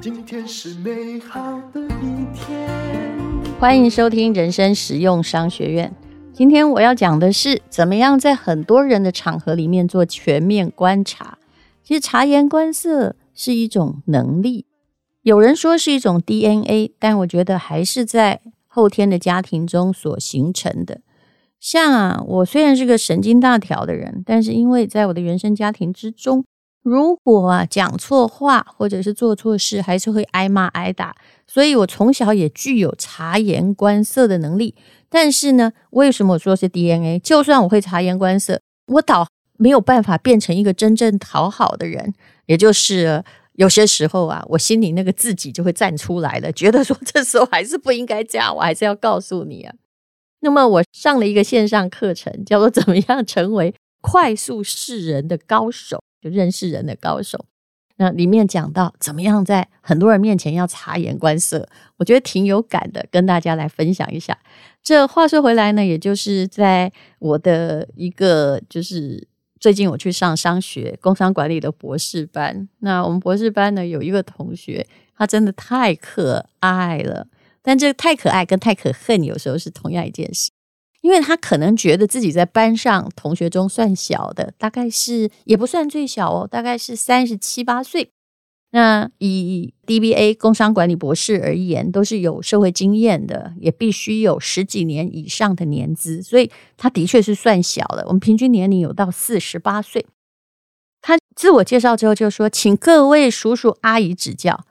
今天是美好的一天。欢迎收听人生实用商学院。今天我要讲的是，怎么样在很多人的场合里面做全面观察。其实察言观色是一种能力，有人说是一种 DNA，但我觉得还是在后天的家庭中所形成的。像啊，我虽然是个神经大条的人，但是因为在我的原生家庭之中，如果啊讲错话或者是做错事，还是会挨骂挨打，所以我从小也具有察言观色的能力。但是呢，为什么我说是 DNA？就算我会察言观色，我倒没有办法变成一个真正讨好的人。也就是有些时候啊，我心里那个自己就会站出来了，觉得说这时候还是不应该这样，我还是要告诉你啊。那么我上了一个线上课程，叫做怎么样成为快速识人的高手。就认识人的高手，那里面讲到怎么样在很多人面前要察言观色，我觉得挺有感的，跟大家来分享一下。这话说回来呢，也就是在我的一个，就是最近我去上商学工商管理的博士班。那我们博士班呢，有一个同学，他真的太可爱了，但这太可爱跟太可恨有时候是同样一件事。因为他可能觉得自己在班上同学中算小的，大概是也不算最小哦，大概是三十七八岁。那以 DBA 工商管理博士而言，都是有社会经验的，也必须有十几年以上的年资，所以他的确是算小的。我们平均年龄有到四十八岁。他自我介绍之后就说：“请各位叔叔阿姨指教。”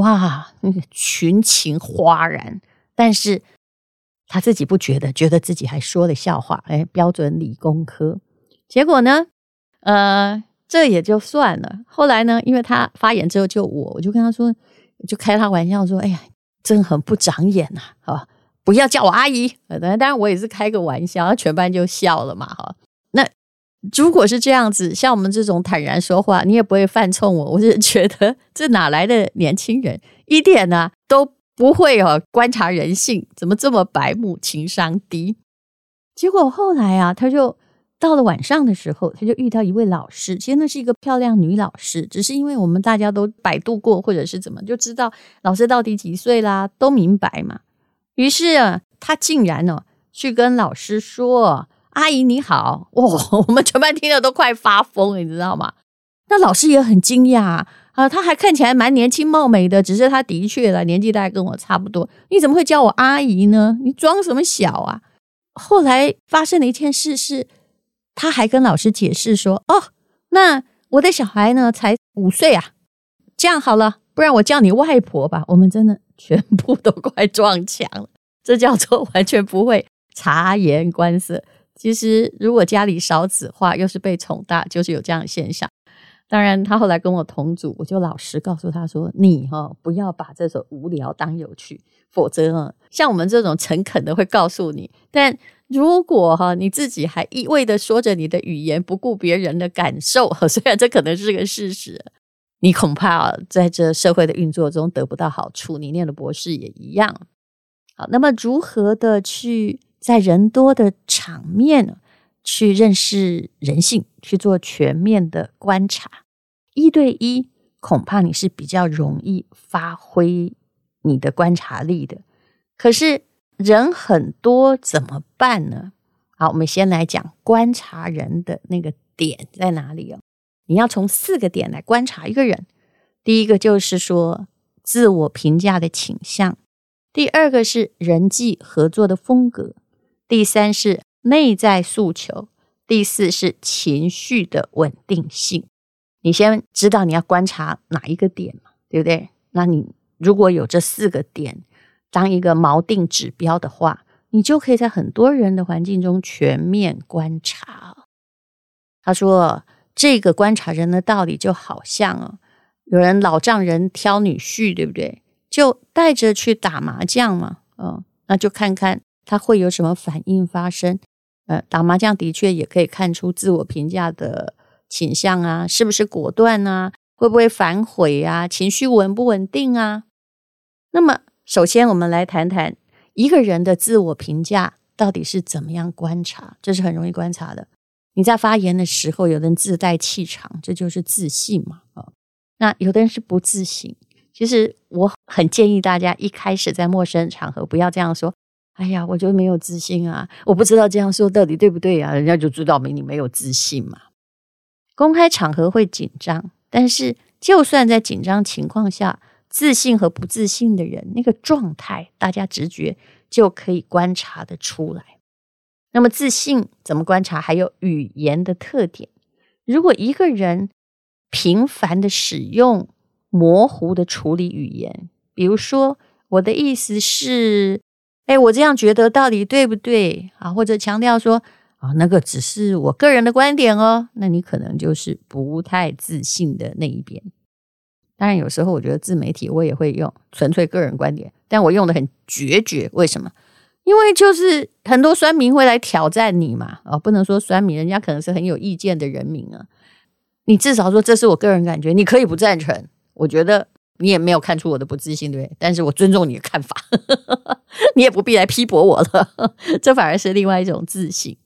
哇，那个群情哗然，但是。他自己不觉得，觉得自己还说了笑话，哎，标准理工科。结果呢，呃，这也就算了。后来呢，因为他发言之后就我，我就跟他说，就开他玩笑说，哎呀，真很不长眼呐，好，不要叫我阿姨。当然，当然我也是开个玩笑，全班就笑了嘛，哈。如果是这样子，像我们这种坦然说话，你也不会犯冲我。我是觉得这哪来的年轻人，一点呢、都。不会哦，观察人性怎么这么白目，情商低？结果后来啊，他就到了晚上的时候，他就遇到一位老师，其实那是一个漂亮女老师，只是因为我们大家都百度过或者是怎么，就知道老师到底几岁啦，都明白嘛。于是啊，他竟然呢、哦、去跟老师说：“阿姨你好！”哇，我们全班听了都快发疯，你知道吗？那老师也很惊讶。啊，他还看起来蛮年轻貌美的，只是他的确了年纪大概跟我差不多。你怎么会叫我阿姨呢？你装什么小啊？后来发生了一件事是，他还跟老师解释说：“哦，那我的小孩呢才五岁啊，这样好了，不然我叫你外婆吧。”我们真的全部都快撞墙了，这叫做完全不会察言观色。其实如果家里少子化，又是被宠大，就是有这样的现象。当然，他后来跟我同组，我就老实告诉他说：“你哈不要把这种无聊当有趣，否则啊，像我们这种诚恳的会告诉你。但如果哈你自己还一味的说着你的语言，不顾别人的感受，虽然这可能是个事实，你恐怕在这社会的运作中得不到好处。你念的博士也一样。好，那么如何的去在人多的场面？”去认识人性，去做全面的观察。一对一，恐怕你是比较容易发挥你的观察力的。可是人很多怎么办呢？好，我们先来讲观察人的那个点在哪里哦。你要从四个点来观察一个人。第一个就是说自我评价的倾向，第二个是人际合作的风格，第三是。内在诉求，第四是情绪的稳定性。你先知道你要观察哪一个点嘛，对不对？那你如果有这四个点当一个锚定指标的话，你就可以在很多人的环境中全面观察。他说，这个观察人的道理就好像哦，有人老丈人挑女婿，对不对？就带着去打麻将嘛，嗯，那就看看他会有什么反应发生。呃，打麻将的确也可以看出自我评价的倾向啊，是不是果断啊？会不会反悔啊？情绪稳不稳定啊？那么，首先我们来谈谈一个人的自我评价到底是怎么样观察，这是很容易观察的。你在发言的时候，有的人自带气场，这就是自信嘛。啊，那有的人是不自信。其实我很建议大家一开始在陌生场合不要这样说。哎呀，我就没有自信啊，我不知道这样说到底对不对啊，人家就知道明你没有自信嘛。公开场合会紧张，但是就算在紧张情况下，自信和不自信的人那个状态，大家直觉就可以观察得出来。那么自信怎么观察？还有语言的特点。如果一个人频繁的使用模糊的处理语言，比如说我的意思是。哎，我这样觉得到底对不对啊？或者强调说啊，那个只是我个人的观点哦，那你可能就是不太自信的那一边。当然，有时候我觉得自媒体我也会用纯粹个人观点，但我用的很决绝。为什么？因为就是很多酸民会来挑战你嘛。啊，不能说酸民，人家可能是很有意见的人民啊。你至少说这是我个人感觉，你可以不赞成。我觉得。你也没有看出我的不自信，对不对？但是我尊重你的看法，你也不必来批驳我了。这反而是另外一种自信。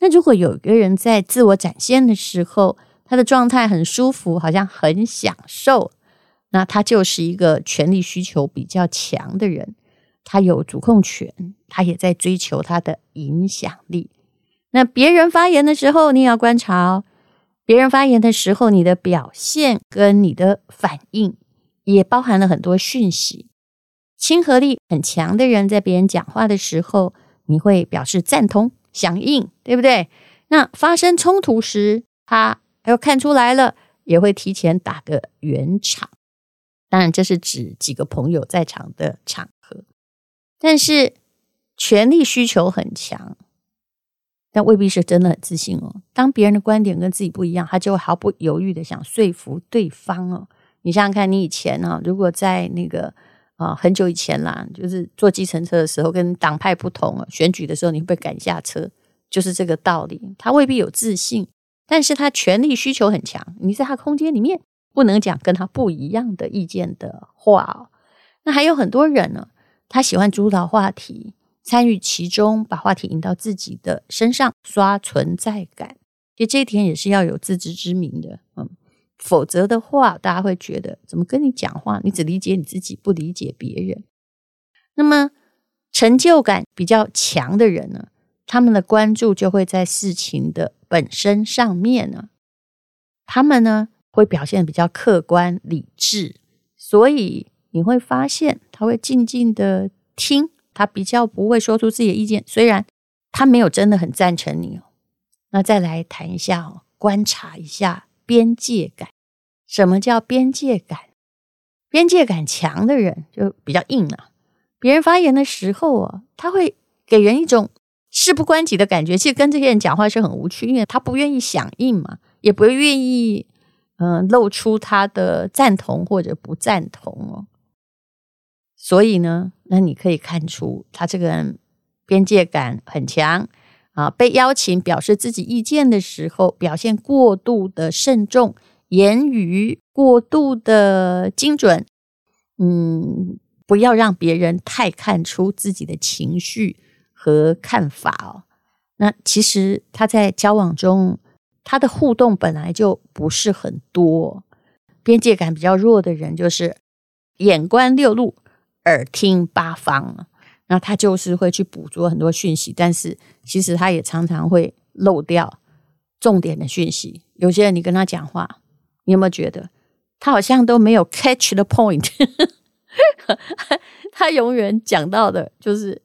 那如果有一个人在自我展现的时候，他的状态很舒服，好像很享受，那他就是一个权力需求比较强的人。他有主控权，他也在追求他的影响力。那别人发言的时候，你也要观察哦。别人发言的时候，你的表现跟你的反应。也包含了很多讯息，亲和力很强的人，在别人讲话的时候，你会表示赞同、响应，对不对？那发生冲突时，他要看出来了，也会提前打个圆场。当然，这是指几个朋友在场的场合。但是，权力需求很强，但未必是真的很自信哦。当别人的观点跟自己不一样，他就毫不犹豫的想说服对方哦。你想想看，你以前、啊，如果在那个啊很久以前啦，就是坐计程车的时候，跟党派不同，选举的时候，你会被赶下车，就是这个道理。他未必有自信，但是他权力需求很强。你在他空间里面不能讲跟他不一样的意见的话哦。那还有很多人呢，他喜欢主导话题，参与其中，把话题引到自己的身上，刷存在感。其实这一点也是要有自知之明的，嗯。否则的话，大家会觉得怎么跟你讲话？你只理解你自己，不理解别人。那么成就感比较强的人呢，他们的关注就会在事情的本身上面呢。他们呢会表现比较客观理智，所以你会发现他会静静的听，他比较不会说出自己的意见。虽然他没有真的很赞成你哦。那再来谈一下哦，观察一下。边界感，什么叫边界感？边界感强的人就比较硬了啊。别人发言的时候啊，他会给人一种事不关己的感觉。其实跟这些人讲话是很无趣，因为他不愿意响应嘛，也不愿意嗯、露出他的赞同或者不赞同哦。所以呢，那你可以看出他这个人边界感很强。啊，被邀请表示自己意见的时候，表现过度的慎重，言语过度的精准，嗯，不要让别人太看出自己的情绪和看法哦。那其实他在交往中，他的互动本来就不是很多，边界感比较弱的人，就是眼观六路，耳听八方。那他就是会去捕捉很多讯息，但是其实他也常常会漏掉重点的讯息。有些人你跟他讲话，你有没有觉得他好像都没有 catch the point？他永远讲到的就是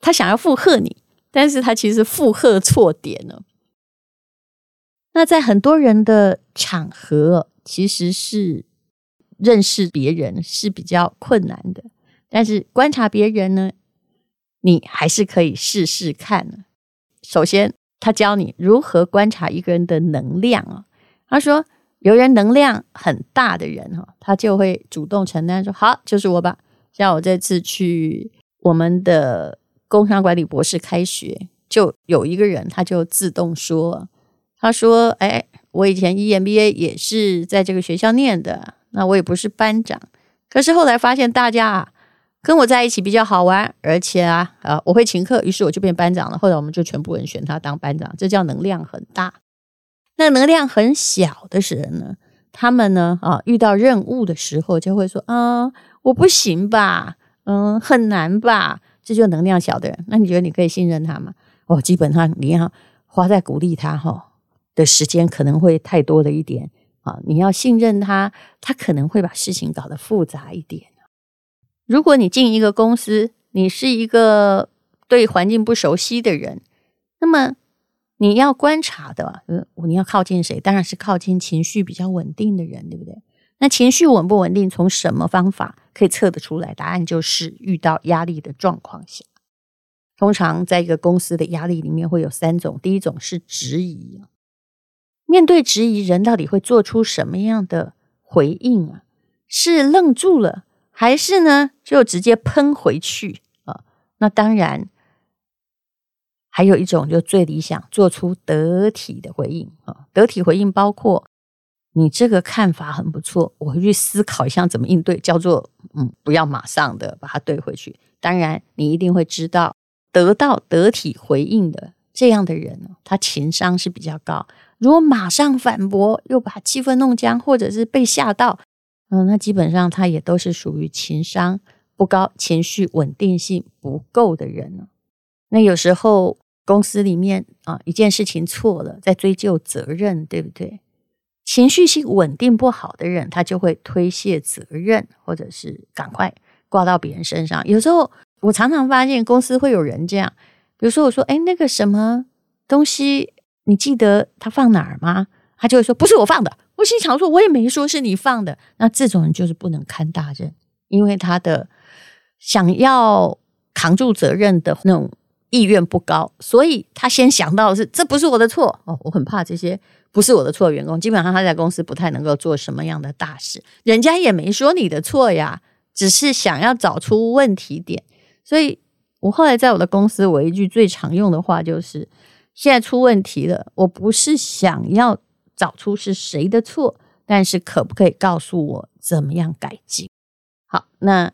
他想要附和你，但是他其实附和错点了。那在很多人的场合，其实是认识别人是比较困难的，但是观察别人呢？你还是可以试试看。首先，他教你如何观察一个人的能量啊。他说，有人能量很大的人哈，他就会主动承担，说好，就是我吧。像我这次去我们的工商管理博士开学，就有一个人，他就自动说，他说，哎，我以前 EMBA 也是在这个学校念的，那我也不是班长，可是后来发现大家啊。跟我在一起比较好玩，而且啊，呃，我会请客，于是我就变班长了。后来我们就全部人选他当班长，这叫能量很大。那能量很小的人呢，他们呢啊，遇到任务的时候就会说啊，我不行吧，嗯，很难吧，这就能量小的人。那你觉得你可以信任他吗？哦，基本上你要花在鼓励他哈的时间可能会太多了一点啊。你要信任他，他可能会把事情搞得复杂一点。如果你进一个公司，你是一个对环境不熟悉的人，那么你要观察的，呃，你要靠近谁？当然是靠近情绪比较稳定的人，对不对？那情绪稳不稳定，从什么方法可以测得出来？答案就是遇到压力的状况下。通常在一个公司的压力里面会有三种，第一种是质疑，面对质疑，人到底会做出什么样的回应啊？是愣住了，还是呢就直接喷回去啊？那当然，还有一种就最理想，做出得体的回应啊。得体回应包括你这个看法很不错，我会去思考一下怎么应对，叫做嗯，不要马上的把它怼回去。当然，你一定会知道。得到得体回应的这样的人，他情商是比较高。如果马上反驳，又把气氛弄僵，或者是被吓到，嗯，那基本上他也都是属于情商不高、情绪稳定性不够的人呢。那有时候公司里面啊，一件事情错了，在追究责任，对不对？情绪性稳定不好的人，他就会推卸责任，或者是赶快挂到别人身上。有时候。我常常发现公司会有人这样，比如说我说：“哎，那个什么东西，你记得他放哪儿吗？”他就会说：“不是我放的。”我心想说：“我也没说是你放的。”那这种人就是不能堪大任，因为他的想要扛住责任的那种意愿不高，所以他先想到的是这不是我的错哦。我很怕这些不是我的错员工，基本上他在公司不太能够做什么样的大事，人家也没说你的错呀，只是想要找出问题点。所以，我后来在我的公司，我一句最常用的话就是：现在出问题了，我不是想要找出是谁的错，但是可不可以告诉我怎么样改进？好，那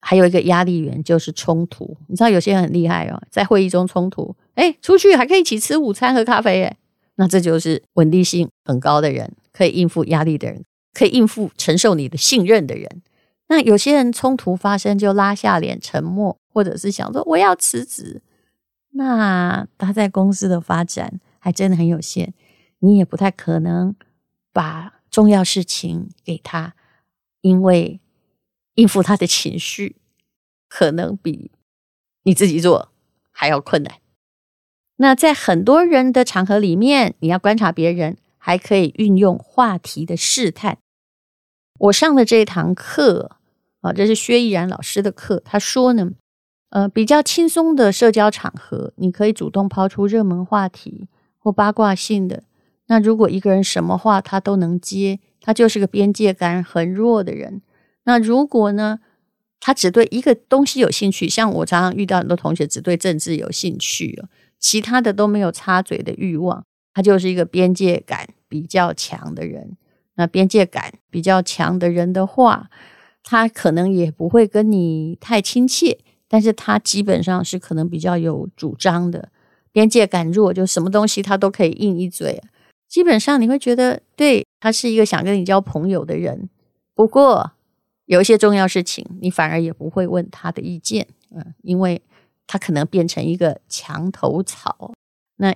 还有一个压力源就是冲突。你知道有些人很厉害哦，在会议中冲突，诶，出去还可以一起吃午餐、喝咖啡，诶，那这就是稳定性很高的人，可以应付压力的人，可以应付承受你的信任的人。那有些人冲突发生就拉下脸沉默，或者是想说我要辞职，那他在公司的发展还真的很有限，你也不太可能把重要事情给他，因为应付他的情绪可能比你自己做还要困难。那在很多人的场合里面，你要观察别人，还可以运用话题的试探。我上的这堂课啊，这是薛逸然老师的课。他说呢，呃，比较轻松的社交场合，你可以主动抛出热门话题或八卦性的。那如果一个人什么话他都能接，他就是个边界感很弱的人。那如果呢，他只对一个东西有兴趣，像我常常遇到很多同学只对政治有兴趣，其他的都没有插嘴的欲望，他就是一个边界感比较强的人。那边界感比较强的人的话，他可能也不会跟你太亲切，但是他基本上是可能比较有主张的。边界感弱，就什么东西他都可以应一嘴。基本上你会觉得，对，他是一个想跟你交朋友的人。不过有一些重要事情，你反而也不会问他的意见，嗯，因为他可能变成一个墙头草。那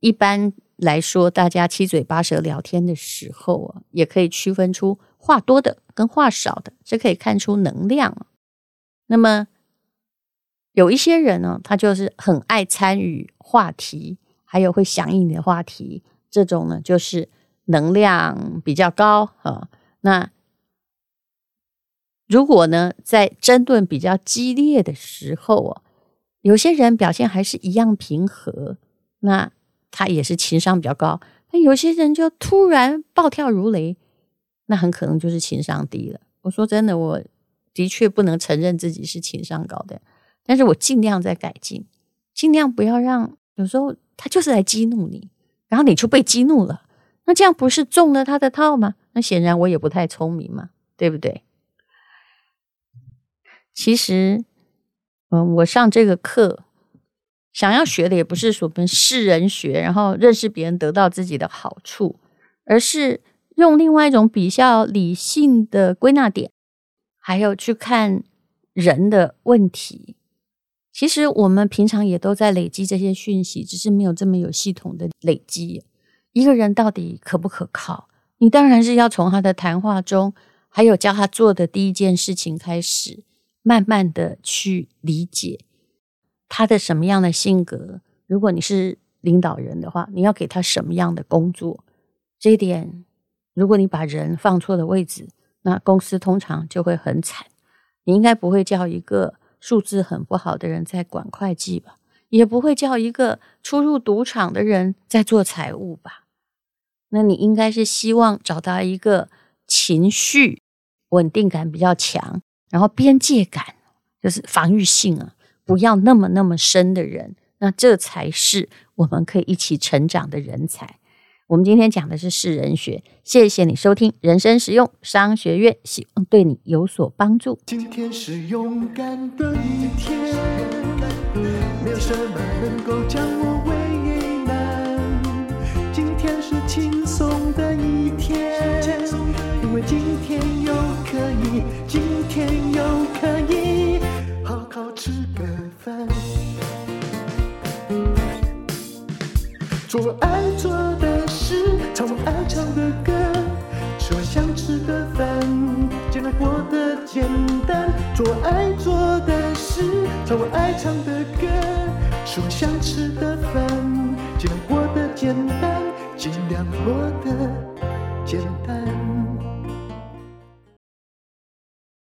一般。来说，大家七嘴八舌聊天的时候啊，也可以区分出话多的跟话少的，这可以看出能量。那么有一些人呢，他就是很爱参与话题，还有会响应你的话题，这种呢就是能量比较高啊。那如果呢，在争论比较激烈的时候啊，有些人表现还是一样平和，那。他也是情商比较高，那有些人就突然暴跳如雷，那很可能就是情商低了。我说真的，我的确不能承认自己是情商高的，但是我尽量在改进，尽量不要让有时候他就是来激怒你，然后你就被激怒了，那这样不是中了他的套吗？那显然我也不太聪明嘛，对不对？其实，嗯，我上这个课。想要学的也不是说跟世人学，然后认识别人得到自己的好处，而是用另外一种比较理性的归纳点，还有去看人的问题。其实我们平常也都在累积这些讯息，只是没有这么有系统的累积。一个人到底可不可靠？你当然是要从他的谈话中，还有教他做的第一件事情开始，慢慢的去理解。他的什么样的性格？如果你是领导人的话，你要给他什么样的工作？这一点，如果你把人放错了位置，那公司通常就会很惨。你应该不会叫一个数字很不好的人在管会计吧？也不会叫一个出入赌场的人在做财务吧？那你应该是希望找到一个情绪稳定感比较强，然后边界感就是防御性啊。不要那么那么深的人，那这才是我们可以一起成长的人才。我们今天讲的是世人学，谢谢你收听人生实用商学院，希望对你有所帮助。今天是勇敢的一天，没有什么能够将我爱唱的歌，说想吃